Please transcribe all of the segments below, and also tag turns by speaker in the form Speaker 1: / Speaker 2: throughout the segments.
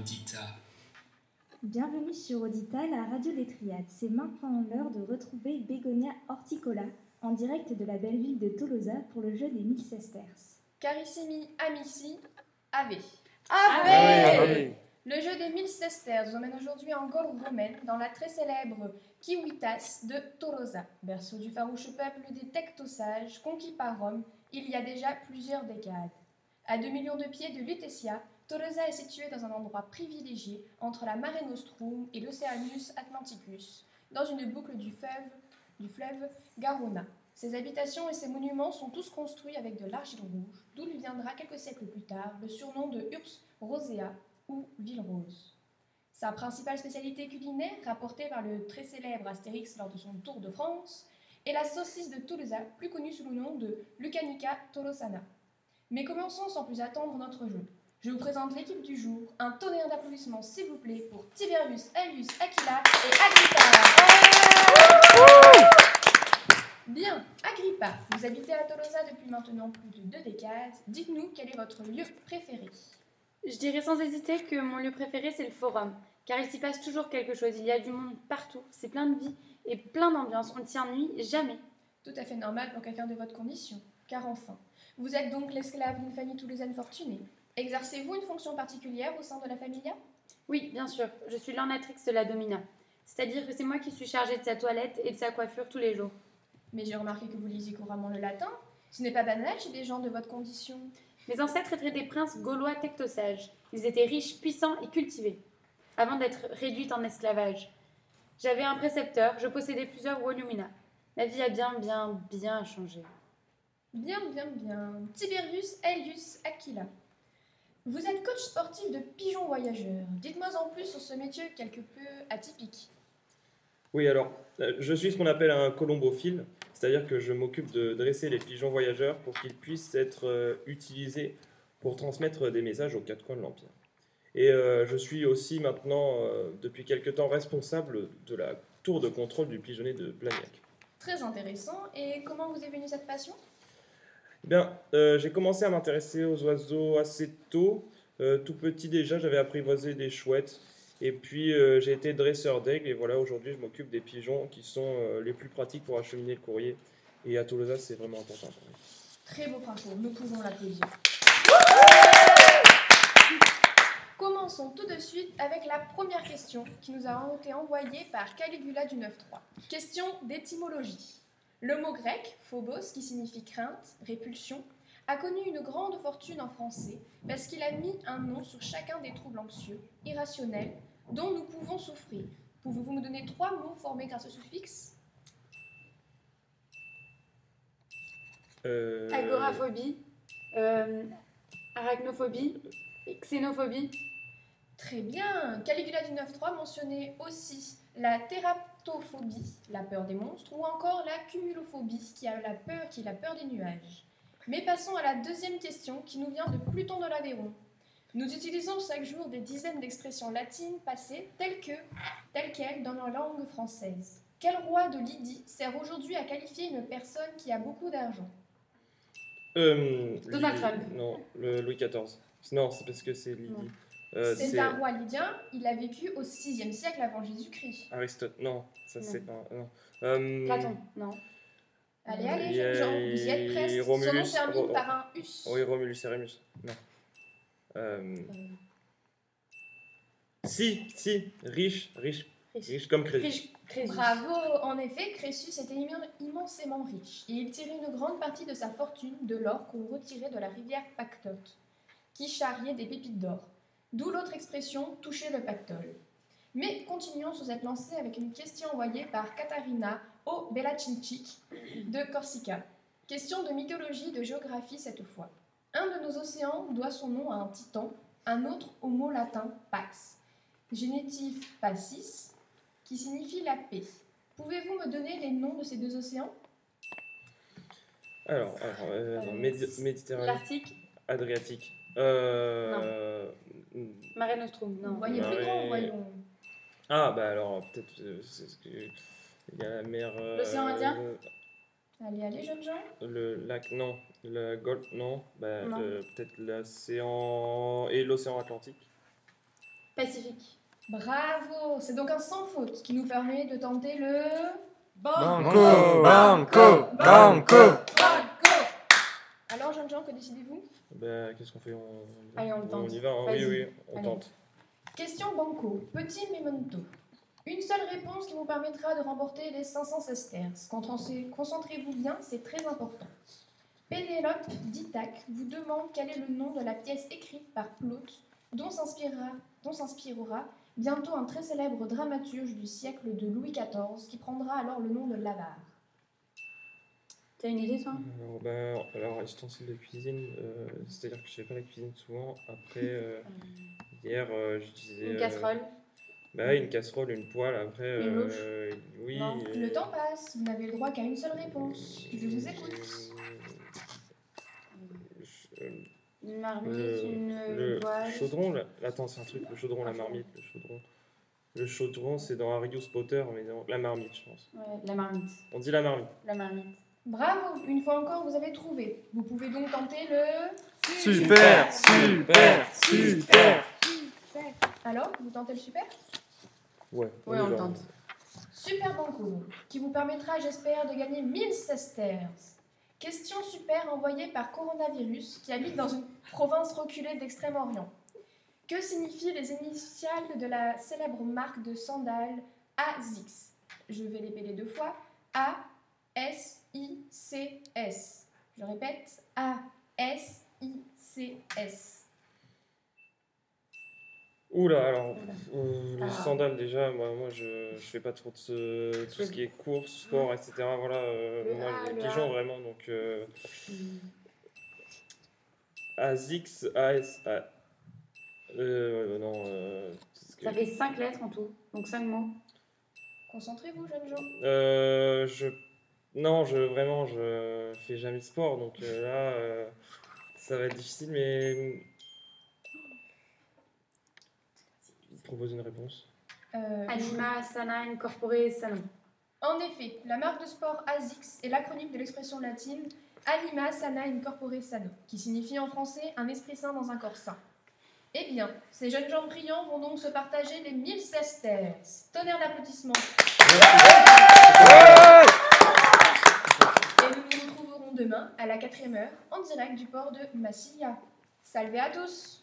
Speaker 1: Audita.
Speaker 2: Bienvenue sur Audita, la radio des triades. C'est maintenant l'heure de retrouver Bégonia Horticola en direct de la belle ville de Tolosa pour le jeu des 1000 sesterces.
Speaker 3: Carissimi amici, Ave.
Speaker 4: Ave
Speaker 3: Le jeu des 1000 sesterces vous emmène aujourd'hui en Gaule romaine dans la très célèbre Kiwitas de Tolosa, berceau du farouche peuple des Tectosages conquis par Rome il y a déjà plusieurs décades. À 2 millions de pieds de Lutetia, Tolosa est située dans un endroit privilégié entre la Mare Nostrum et l'Oceanus Atlanticus, dans une boucle du fleuve, du fleuve Garona. Ses habitations et ses monuments sont tous construits avec de l'argile rouge, d'où lui viendra quelques siècles plus tard le surnom de Urbs Rosea ou Ville Rose. Sa principale spécialité culinaire, rapportée par le très célèbre Astérix lors de son Tour de France, est la saucisse de Tolosa, plus connue sous le nom de Lucanica Tolosana. Mais commençons sans plus attendre notre jeu. Je vous présente l'équipe du jour. Un tonnerre d'applaudissements, s'il vous plaît, pour Tiberius, Aelius, Aquila et Agrippa. Bien, Agrippa, vous habitez à Tolosa depuis maintenant plus de deux décades. Dites-nous quel est votre lieu préféré?
Speaker 4: Je dirais sans hésiter que mon lieu préféré, c'est le forum, car il s'y passe toujours quelque chose. Il y a du monde partout, c'est plein de vie et plein d'ambiance. On ne s'y ennuie jamais.
Speaker 3: Tout à fait normal pour quelqu'un de votre condition. Car enfin, vous êtes donc l'esclave d'une famille toulousaine fortunée. Exercez-vous une fonction particulière au sein de la familia?
Speaker 4: Oui, bien sûr, je suis l'ornatrix de la domina. C'est-à-dire que c'est moi qui suis chargée de sa toilette et de sa coiffure tous les jours.
Speaker 3: Mais j'ai remarqué que vous lisez couramment le latin. Ce n'est pas banal chez des gens de votre condition.
Speaker 4: Mes ancêtres étaient des princes gaulois tectosages. Ils étaient riches, puissants et cultivés, avant d'être réduits en esclavage. J'avais un précepteur, je possédais plusieurs volumina. Ma vie a bien, bien, bien changé.
Speaker 3: Bien, bien, bien. Tiberius Aelius Aquila. Vous êtes coach sportif de pigeons voyageurs. Dites-moi en plus sur ce métier quelque peu atypique.
Speaker 5: Oui, alors, euh, je suis ce qu'on appelle un colombophile, c'est-à-dire que je m'occupe de dresser les pigeons voyageurs pour qu'ils puissent être euh, utilisés pour transmettre des messages aux quatre coins de l'Empire. Et euh, je suis aussi maintenant, euh, depuis quelque temps, responsable de la tour de contrôle du pigeonnet de Blagnac.
Speaker 3: Très intéressant. Et comment vous est venue cette passion?
Speaker 5: Bien, euh, j'ai commencé à m'intéresser aux oiseaux assez tôt. Euh, tout petit déjà, j'avais apprivoisé des chouettes. Et puis, euh, j'ai été dresseur d'aigle. Et voilà, aujourd'hui, je m'occupe des pigeons qui sont les plus pratiques pour acheminer le courrier. Et à Tolosa, c'est vraiment important pour moi.
Speaker 3: Très beau parcours, nous pouvons l'applaudir. Commençons tout de suite avec la première question qui nous a été envoyée par Caligula du 9-3. Question d'étymologie. Le mot grec, phobos, qui signifie crainte, répulsion, a connu une grande fortune en français parce qu'il a mis un nom sur chacun des troubles anxieux, irrationnels, dont nous pouvons souffrir. Pouvez-vous me donner trois mots formés grâce au suffixe?
Speaker 5: Euh,
Speaker 4: Agoraphobie, euh, arachnophobie, xénophobie.
Speaker 3: Très bien. Caligula du 9.3 mentionnait aussi la la peur des monstres, ou encore la cumulophobie, qui, a la peur, qui est la peur des nuages. Mais passons à la deuxième question qui nous vient de Pluton de l'Aveyron. Nous utilisons chaque jour des dizaines d'expressions latines passées telles que, telles quelles dans la langue française. Quel roi de Lydie sert aujourd'hui à qualifier une personne qui a beaucoup d'argent?
Speaker 5: Euh,
Speaker 4: Donald Trump.
Speaker 5: Non, le Louis XIV. Non, c'est parce que c'est Lydie.
Speaker 4: Non.
Speaker 5: Euh,
Speaker 3: C'est un roi lydien, il a vécu au 6e siècle avant Jésus-Christ.
Speaker 5: Aristote. Non, ça
Speaker 4: Non.
Speaker 5: c'est pas. Non. Euh,
Speaker 4: Platon, non.
Speaker 3: Allez, allez,
Speaker 5: a-
Speaker 3: jeunes gens, vous y êtes presque. Son nom
Speaker 5: Romulus-
Speaker 3: termine
Speaker 5: Ro-
Speaker 3: par un us.
Speaker 5: Oui, Romulus et Rémus. Non. Euh, Si, si, riche, riche,
Speaker 4: Riche.
Speaker 5: riche comme Crésus.
Speaker 4: Riche- Crésus.
Speaker 3: Bravo En effet, Crésus était immen- immensément riche et il tirait une grande partie de sa fortune de l'or qu'on retirait de la rivière Pactote, qui charriait des pépites d'or. D'où l'autre expression toucher le pactole. Mais continuons sur cette lancée avec une question envoyée par Katarina O. Belacincic de Corsica. Question de mythologie, de géographie cette fois. Un de nos océans doit son nom à un titan, un autre au mot latin pax, génétif passis, qui signifie la paix. Pouvez-vous me donner les noms de ces deux océans?
Speaker 5: Alors, alors euh,
Speaker 4: Euh,
Speaker 5: Médi- Méditerranée,
Speaker 4: L'Arctique,
Speaker 5: Adriatique. Euh,
Speaker 4: Mare Nostrum, non.
Speaker 3: Vous voyez plus
Speaker 5: Ouais.
Speaker 3: grand, voyons.
Speaker 5: Ah, bah alors, peut-être. euh, c'est ce que- Il y a la mer. euh,
Speaker 4: L'océan Indien
Speaker 5: le-
Speaker 3: Allez, allez, jeunes gens.
Speaker 5: Le lac, non. Le golfe, non. Bah,
Speaker 4: Non.
Speaker 5: euh, peut-être l'océan. Et l'océan Atlantique.
Speaker 4: Pacifique.
Speaker 3: Bravo C'est donc un sans faute qui nous permet de tenter le...
Speaker 1: Banco, banco, banco.
Speaker 3: Banco Alors, jeunes gens, que décidez-vous?
Speaker 5: Ben, qu'est-ce qu'on fait on...
Speaker 4: Allez,
Speaker 5: y va, hein. Oui, oui, on
Speaker 4: Allez.
Speaker 5: tente.
Speaker 3: Question banco, petit memento. Une seule réponse qui vous permettra de remporter les 500 sesterces. Concentrez- Concentrez-vous bien, c'est très important. Pénélope d'Ithaque vous demande quel est le nom de la pièce écrite par Plaute dont s'inspirera, dont s'inspirera bientôt un très célèbre dramaturge du siècle de Louis XIV qui prendra alors le nom de l'avare.
Speaker 4: T'as une idée, toi?
Speaker 5: Alors, ben, alors ustensile de cuisine, euh, c'est-à-dire que je fais pas la cuisine souvent. Après, euh, hier, euh, j'utilisais.
Speaker 4: Une
Speaker 5: euh,
Speaker 4: casserole?
Speaker 5: Bah, une casserole, une poêle, après.
Speaker 4: Une louche?
Speaker 5: oui.
Speaker 4: Non,
Speaker 5: et-
Speaker 3: Le temps passe, vous n'avez le droit qu'à une seule réponse. Je vous écoute.
Speaker 4: Une marmite,
Speaker 5: Le,
Speaker 4: une
Speaker 5: le
Speaker 4: poêle.
Speaker 5: chaudron, là, attends, c'est un truc, le chaudron, la
Speaker 4: Ah,
Speaker 5: marmite, le chaudron. Le chaudron, c'est dans Arius Potter, mais non, la marmite, je pense.
Speaker 4: Ouais, la marmite.
Speaker 5: On dit la marmite.
Speaker 4: La marmite.
Speaker 3: Bravo, une fois encore, vous avez trouvé. Vous pouvez donc tenter le...
Speaker 1: Super, super, super.
Speaker 3: Alors, vous tentez le super?
Speaker 5: Ouais,
Speaker 4: Ouais,
Speaker 5: y
Speaker 4: on le tente.
Speaker 3: Super Banco, qui vous permettra, j'espère, de gagner 1000 sesterces. Question super envoyée par Coronavirus, qui habite dans une province reculée d'Extrême-Orient. Que signifient les initiales de la célèbre marque de sandales ASICS Je vais les péler deux fois. A-S-I-C-S. Je répète, A-S-I-C-S.
Speaker 5: Oula, alors,
Speaker 4: Oula.
Speaker 5: euh, les
Speaker 4: Ah.
Speaker 5: sandales, déjà, moi, moi je, je fais pas trop de ce, tout ce qui est course, sport, etc. Voilà, euh, moi,
Speaker 4: A,
Speaker 5: les
Speaker 4: le
Speaker 5: pigeons, vraiment, donc. Euh,
Speaker 4: Hmm.
Speaker 5: ASIX, AS. A- euh, non, euh, que-
Speaker 4: Ça fait 5 lettres en tout, donc 5 mots.
Speaker 3: Concentrez-vous, jeunes gens.
Speaker 5: Euh, je non, je vraiment je fais jamais de sport donc euh, là euh, ça va être difficile mais propose une réponse.
Speaker 3: Euh,
Speaker 4: Anima, Sana, Incorporé, Salon.
Speaker 3: En effet, la marque de sport ASICS est l'acronyme de l'expression latine Anima sana in corpore sano, qui signifie en français un esprit sain dans un corps sain. Eh bien, ces jeunes gens brillants vont donc se partager les 1000 sesterces. Tonnerre d'applaudissements nous nous retrouverons demain à la 4 heure en direct du port de Massilia. Salve à tous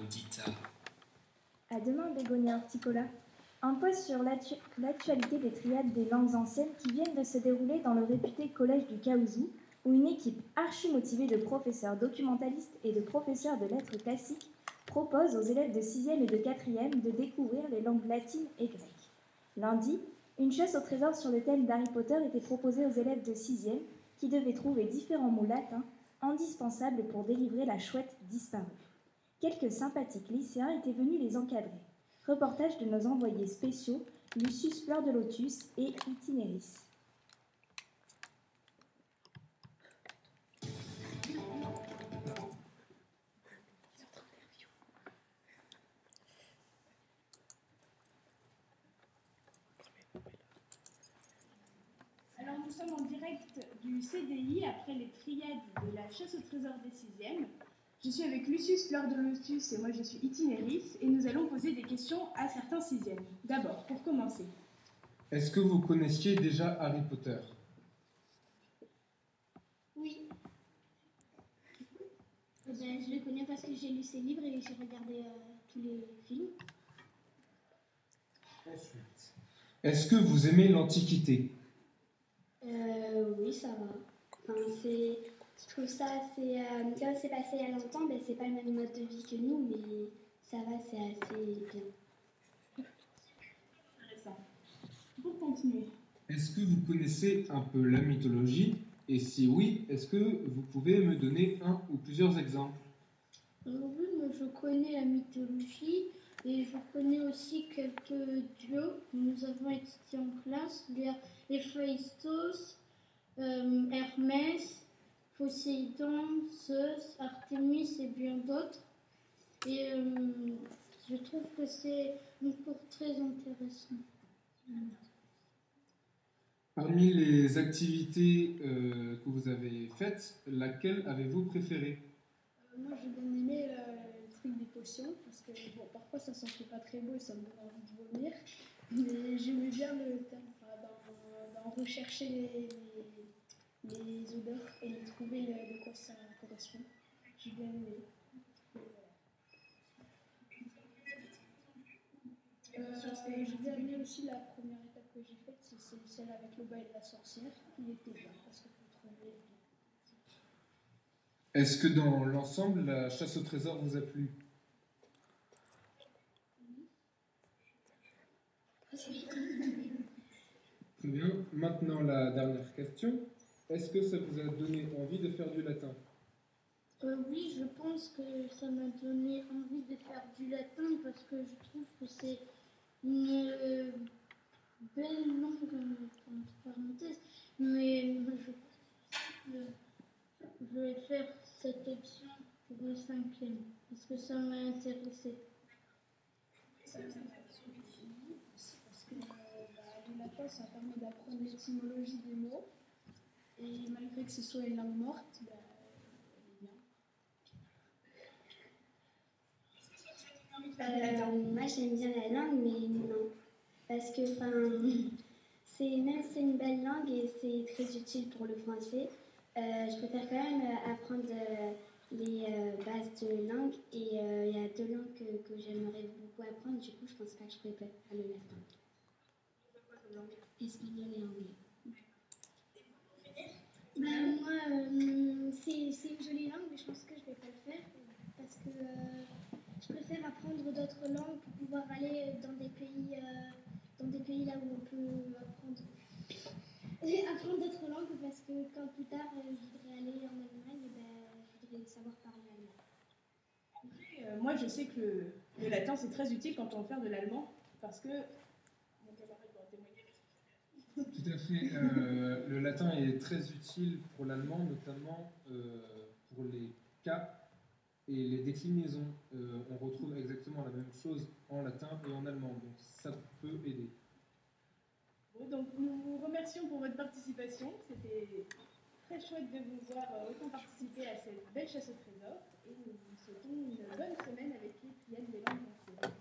Speaker 6: Audita.
Speaker 2: À demain, Bégonia Horticola. Un post sur l'actu- l'actualité des triades des langues anciennes qui viennent de se dérouler dans le réputé collège du Caouzou, où une équipe archi motivée de professeurs documentalistes et de professeurs de lettres classiques propose aux élèves de 6e et de 4e de découvrir les langues latines et grecques. Lundi, une chasse au trésor sur le thème d'Harry Potter était proposée aux élèves de 6e qui devaient trouver différents mots latins indispensables pour délivrer la chouette disparue. Quelques sympathiques lycéens étaient venus les encadrer. Reportage de nos envoyés spéciaux, Lucius Fleur de Lotus et Itinéris.
Speaker 7: Sommes en direct du CDI après les triades de la chasse au trésor des sixièmes. Je suis avec Lucius Fleur de Lotus et moi je suis Itinéris et nous allons poser des questions à certains sixièmes. D'abord, pour commencer,
Speaker 8: Est-ce que vous connaissiez déjà Harry Potter?
Speaker 9: Oui. Eh ben, je le connais parce que j'ai lu ses livres et j'ai regardé euh, tous les films.
Speaker 8: Ensuite. Est-ce que vous aimez l'Antiquité?
Speaker 9: Euh, oui, ça va. Enfin, c'est, je trouve ça assez. euh, comme c'est passé il y a longtemps, ben, c'est pas le même mode de vie que nous, mais ça va, c'est assez bien.
Speaker 7: intéressant. Pour continuer,
Speaker 8: Est-ce que vous connaissez un peu la mythologie? Et si oui, est-ce que vous pouvez me donner un ou plusieurs exemples?
Speaker 9: Euh, oui, moi je connais la mythologie et je connais aussi quelques dieux que nous avons étudiés en classe. Il y a Héphaïstos, euh, Hermès, Poséidon, Zeus, Artémis et bien d'autres. Et euh, je trouve que c'est un cours très intéressant.
Speaker 8: Parmi les activités euh, que vous avez faites, laquelle avez-vous préférée?
Speaker 9: Euh, moi, j'ai bien aimé des potions, parce que bon, parfois ça sentait pas très beau et ça me donne envie de vomir. Mais j'aimais bien le enfin, d'en- rechercher les, odeurs et de trouver le- de quoi ça correspond. J'ai bien aimé. Euh, j'ai bien aimé aussi la première étape que j'ai faite, c'est celle avec le bail de la sorcière. Il était bien parce que trouvais bien.
Speaker 8: Est-ce que dans l'ensemble, la chasse au trésor vous a plu? Très bien. Maintenant, la dernière question. Est-ce que ça vous a donné envie de faire du latin?
Speaker 9: Euh, oui, je pense que ça m'a donné envie de faire du latin parce que je trouve que c'est une euh, belle langue, euh, entre parenthèses, mais je pense que je vais faire cette option pour le cinquième parce que ça m'a intéressé. Parce que euh, bah, le latin, ça permet d'apprendre l'étymologie des mots et malgré que ce soit une langue morte, bah,
Speaker 6: Euh, moi j'aime bien la langue, mais non. Parce que enfin, c'est même si c'est une belle langue et c'est très utile pour le français, je préfère quand même euh, apprendre euh, les euh, bases de langue. Et euh, il y a deux langues que, j'aimerais beaucoup apprendre, du coup je pense pas que je pourrais faire le latin. Espagnol et anglais.
Speaker 9: Ben, moi, euh, c'est c'est une jolie langue, mais je pense que je vais pas le faire parce que euh, je préfère apprendre d'autres langues pour pouvoir aller dans des pays, euh, dans des pays là où on peut apprendre, et apprendre d'autres langues parce que quand plus tard euh, je voudrais aller en Allemagne, voudrais savoir parler allemand.
Speaker 7: Euh, moi, je sais que le, le latin, c'est très utile quand on veut faire de l'allemand, parce que... Mon camarade va en témoigner.
Speaker 8: Tout à fait. Euh, le latin est très utile pour l'allemand, notamment euh, pour les cas et les déclinaisons. Euh, on retrouve exactement la même chose en latin et en allemand, donc ça peut aider.
Speaker 7: Bon, donc, nous vous remercions pour votre participation. Très chouette de vous voir euh, autant participer à cette belle chasse au trésor. Et nous vous souhaitons une bonne semaine avec les Pléiades des langues.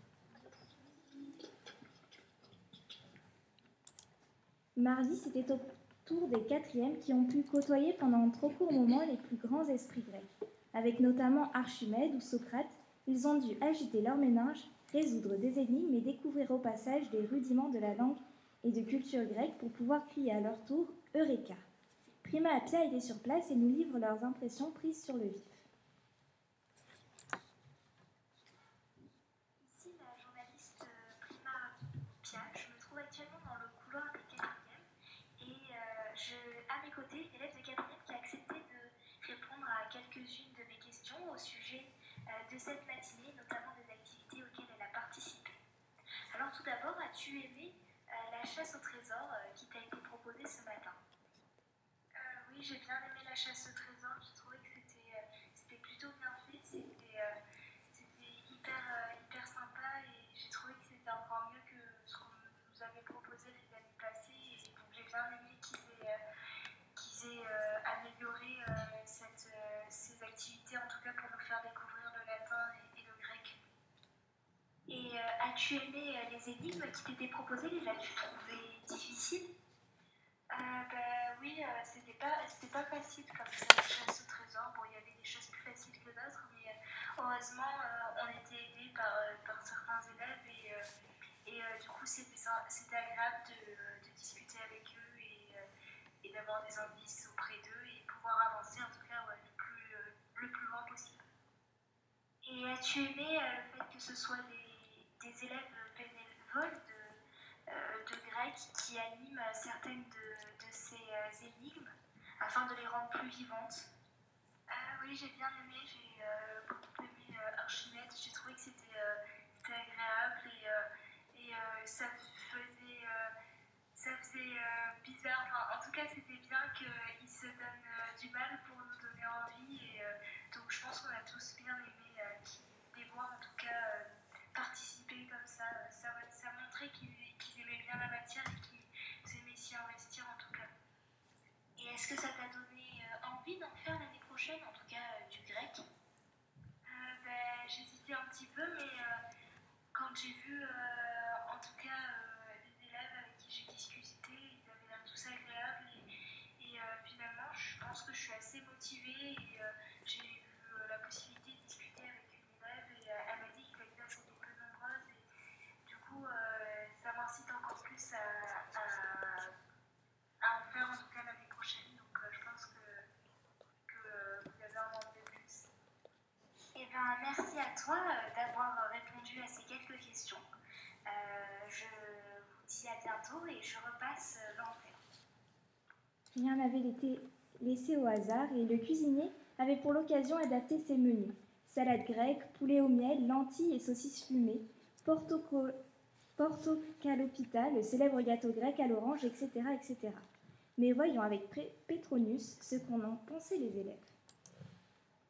Speaker 2: Mardi, c'était au tour des quatrièmes qui ont pu côtoyer pendant un trop court moment les plus grands esprits grecs. Avec notamment Archimède ou Socrate, ils ont dû agiter leur méninge, résoudre des énigmes et découvrir au passage des rudiments de la langue et de culture grecque pour pouvoir crier à leur tour Eureka. Prima Appia était sur place et nous livre leurs impressions prises sur le vif.
Speaker 10: Ici la journaliste euh, Prima Pia. Je me trouve actuellement dans le couloir des quatrièmes et euh, à mes côtés, une élève de quatrième qui a accepté de répondre à quelques-unes de mes questions au sujet euh, de cette matinée, notamment des activités auxquelles elle a participé. Alors tout d'abord, as-tu aimé la chasse au trésor qui t'a été proposée ce matin? Oui, j'ai bien aimé la chasse au trésor. J'ai trouvé que c'était euh, plutôt bien fait. C'était euh, hyper, euh, hyper sympa et j'ai trouvé que c'était encore mieux que ce qu'on nous avait proposé les années passées. Donc j'ai bien aimé qu'ils aient, aient amélioré cette, ces activités, en tout cas pour nous faire découvrir le latin et, et le grec. Et as-tu aimé les énigmes qui t'étaient proposées Les as-tu trouvées difficiles? Euh, c'était pas, facile comme ça, chasse au trésor. Bon, il y avait des choses plus faciles que d'autres, mais euh, heureusement, euh, on était aidés par, euh, par certains élèves et, et du coup, c'était, agréable de, de discuter avec eux et, et d'avoir des indices auprès d'eux et pouvoir avancer en tout cas le, plus, le plus loin possible. Et as-tu aimé le fait que ce soit des, des élèves bénévoles de, euh, qui animent euh, certaines de, de ces euh, énigmes afin de les rendre plus vivantes. Euh, oui, j'ai bien aimé, j'ai euh, beaucoup aimé Archimède, j'ai trouvé que c'était agréable et, et ça faisait, ça faisait bizarre, en tout cas c'était bien qu'ils se donnent euh, du mal pour nous donner envie et donc je pense qu'on a tous bien aimé les voir en tout cas bien la matière et qu'ils aimaient s'y investir en tout cas. est-ce que ça t'a donné euh, envie d'en faire l'année prochaine, en tout cas euh, du grec?
Speaker 11: Ben, J'hésitais un petit peu, mais quand j'ai vu en tout cas les élèves avec qui j'ai discuté, ils avaient l'air tous agréables et, et finalement je pense que je suis assez motivée et j'ai eu la possibilité de discuter avec une élève et elle m'a dit que les classes étaient peu nombreuses et du coup ça m'incite encore plus à, à- à en faire en tout cas l'année prochaine. Donc euh, je pense que, que euh, vous avez un manque de plus.
Speaker 10: Bien, merci à toi euh, d'avoir répondu à ces quelques questions. Euh, je vous dis à bientôt et je repasse euh, l'antenne.
Speaker 2: Rien n'avait été laissé au hasard et le cuisinier avait pour l'occasion adapté ses menus. Salade grecque, poulet au miel, lentilles et saucisses fumées, portoco- portocalopita, le célèbre gâteau grec à l'orange, etc., etc. Mais voyons avec Pétronius ce qu'on en pensait les élèves.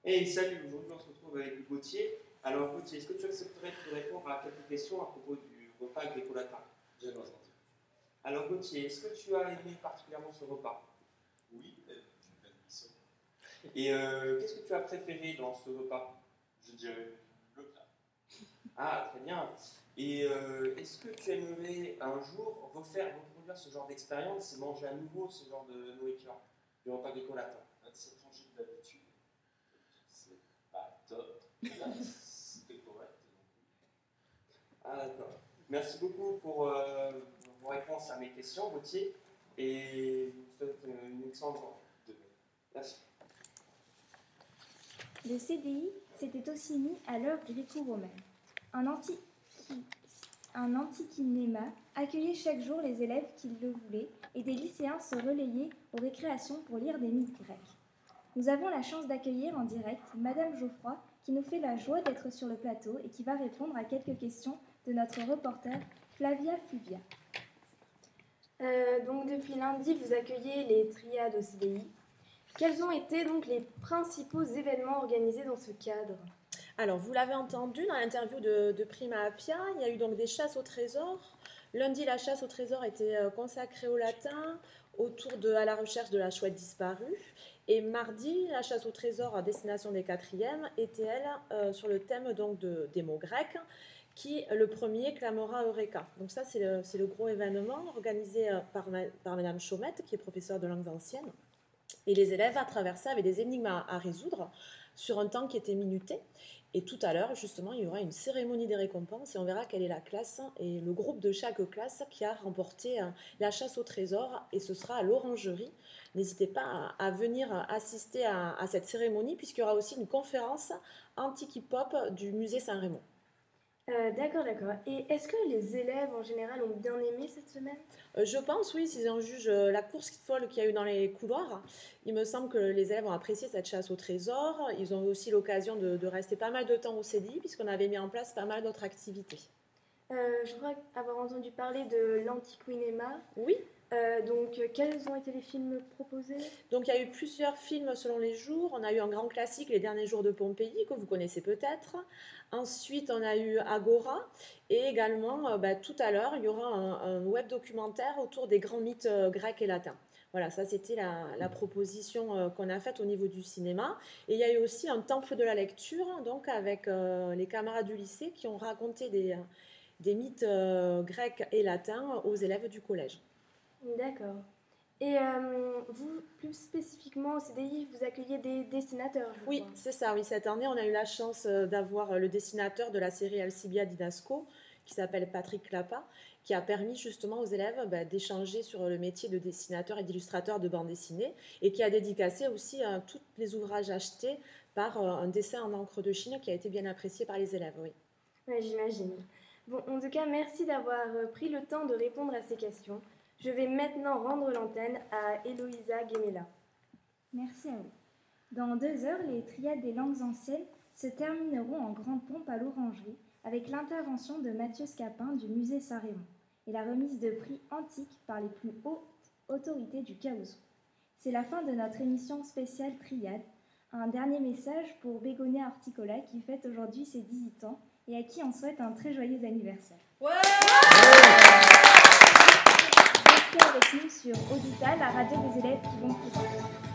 Speaker 12: Hey, salut, aujourd'hui on se retrouve avec Gauthier. Alors Gauthier, est-ce que tu accepterais de répondre à quelques questions à propos du repas gréco-latin
Speaker 13: Bien entendu.
Speaker 12: Alors Gauthier, est-ce que tu as aimé particulièrement ce repas?
Speaker 13: Oui.
Speaker 12: Et euh, qu'est-ce que tu as préféré dans ce repas?
Speaker 13: Je dirais le plat.
Speaker 12: Ah, très bien. Et euh, est-ce que tu aimerais un jour refaire, reproduire ce genre d'expérience et manger à nouveau ce genre de nourriture du repas gréco-latin
Speaker 13: À cette rangée d'habitude, c'est pas top. C'était correct.
Speaker 12: Ah d'accord. Merci beaucoup pour euh, vos réponses à mes questions, Gauthier. Et je vous souhaite une excellente journée. Merci.
Speaker 2: Le CDI s'était aussi mis à l'heure gréco-romaine. Un, anti... un antiquinéma accueillait chaque jour les élèves qui le voulaient et des lycéens se relayaient aux récréations pour lire des mythes grecs. Nous avons la chance d'accueillir en direct Madame Geoffroy qui nous fait la joie d'être sur le plateau et qui va répondre à quelques questions de notre reporter Flavia Fluvia.
Speaker 14: Euh, donc depuis lundi, vous accueillez les triades au CDI. Quels ont été donc les principaux événements organisés dans ce cadre?
Speaker 15: Alors, vous l'avez entendu dans l'interview de, de Prima Appia, il y a eu donc des chasses au trésor. Lundi, la chasse au trésor était euh, consacrée au latin autour de à la recherche de la chouette disparue. Et mardi, la chasse au trésor à destination des quatrièmes était, elle, euh, sur le thème donc de, des mots grecs, qui, le premier, clamera Eureka. Donc ça, c'est le, le gros événement organisé euh, par, ma- par Madame Chaumette, qui est professeure de langues anciennes. Et les élèves, à travers ça, avaient des énigmes à résoudre sur un temps qui était minuté. Et tout à l'heure, justement, il y aura une cérémonie des récompenses et on verra quelle est la classe et le groupe de chaque classe qui a remporté euh, la chasse au trésor. Et ce sera à l'orangerie. N'hésitez pas à, venir assister à, cette cérémonie puisqu'il y aura aussi une conférence antique hip-hop du musée Saint-Raymond.
Speaker 14: Euh, D'accord, d'accord. Et est-ce que les élèves en général ont bien aimé cette semaine?
Speaker 15: Euh, Je pense, oui, si on juge euh, la course folle qu'il y a eu dans les couloirs, il me semble que les élèves ont apprécié cette chasse au trésor. Ils ont eu aussi l'occasion de, de rester pas mal de temps au CDI, puisqu'on avait mis en place pas mal d'autres activités.
Speaker 14: Je crois avoir entendu parler de l'Antiquinema.
Speaker 15: Oui.
Speaker 14: Euh, donc, euh, quels ont été les films proposés?
Speaker 15: Donc il y a eu plusieurs films selon les jours. On a eu un grand classique, Les Derniers Jours de Pompéi, que vous connaissez peut-être. Ensuite, on a eu Agora. Et également, euh, bah, tout à l'heure, il y aura un, web documentaire autour des grands mythes grecs et latins. Voilà, ça c'était la, la proposition qu'on a faite au niveau du cinéma. Et il y a eu aussi un temple de la lecture, donc avec les camarades du lycée qui ont raconté des, des mythes grecs et latins aux élèves du collège.
Speaker 14: D'accord. Et euh, vous, plus spécifiquement au CDI, vous accueillez des dessinateurs
Speaker 15: Oui, c'est ça. Oui, cette année, on a eu la chance euh, d'avoir euh, le dessinateur de la série Alcibia Didasco, qui s'appelle Patrick Clappa, qui a permis justement aux élèves bah, d'échanger sur le métier de dessinateur et d'illustrateur de bande dessinée, et qui a dédicacé aussi tous les ouvrages achetés par euh, un dessin en encre de Chine qui a été bien apprécié par les élèves. Oui.
Speaker 14: Ouais, j'imagine. Bon, en tout cas, merci d'avoir pris le temps de répondre à ces questions. Je vais maintenant rendre l'antenne à Eloïsa Guemela.
Speaker 2: Merci à vous. Dans deux heures, les triades des langues anciennes se termineront en grande pompe à l'orangerie avec l'intervention de Mathieu Scapin du musée Saint-Raymond et la remise de prix antiques par les plus hautes autorités du Caousou. C'est la fin de notre émission spéciale Triade. Un dernier message pour Bégonia Horticola qui fête aujourd'hui ses 18 ans et à qui on souhaite un très joyeux anniversaire. Sur Audita, la radio des élèves qui vont plus.